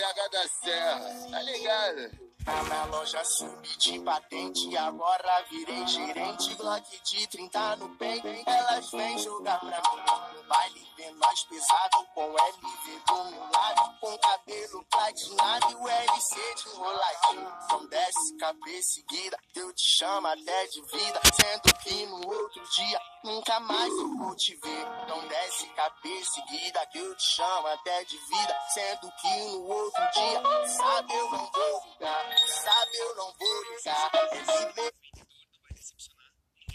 BH da Serra, tá ligado? Tá na loja subi de patente, agora virei gerente. Glock de 30 no peito, elas vêm jogar pra mim. No baile bem mais pesado, com LV do meu lado, com cabelo platinado e o LC de enroladinho. Não desce cabeça seguida, eu te chamo até de vida, sendo que no outro dia nunca mais eu vou te ver. Não desce cabeça seguida, que eu te chamo até de vida, sendo que no outro dia, sabe, eu não vou ligar, sabe, eu não vou ligar.